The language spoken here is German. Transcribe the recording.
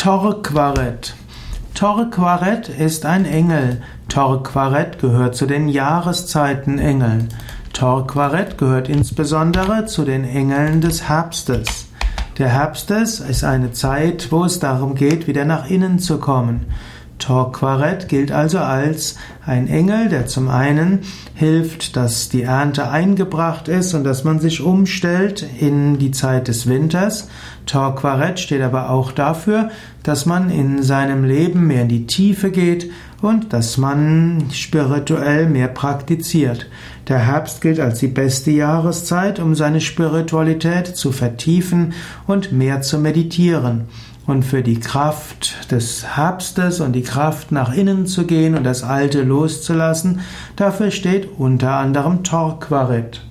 Torquaret. Torquaret ist ein Engel. Torquaret gehört zu den Jahreszeitenengeln. Torquaret gehört insbesondere zu den Engeln des Herbstes. Der Herbstes ist eine Zeit, wo es darum geht, wieder nach innen zu kommen. Torquaret gilt also als ein Engel, der zum einen hilft, dass die Ernte eingebracht ist und dass man sich umstellt in die Zeit des Winters. Torquaret steht aber auch dafür, dass man in seinem Leben mehr in die Tiefe geht und dass man spirituell mehr praktiziert. Der Herbst gilt als die beste Jahreszeit, um seine Spiritualität zu vertiefen und mehr zu meditieren. Und für die Kraft des Herbstes und die Kraft nach innen zu gehen und das Alte loszulassen, dafür steht unter anderem Torquaret.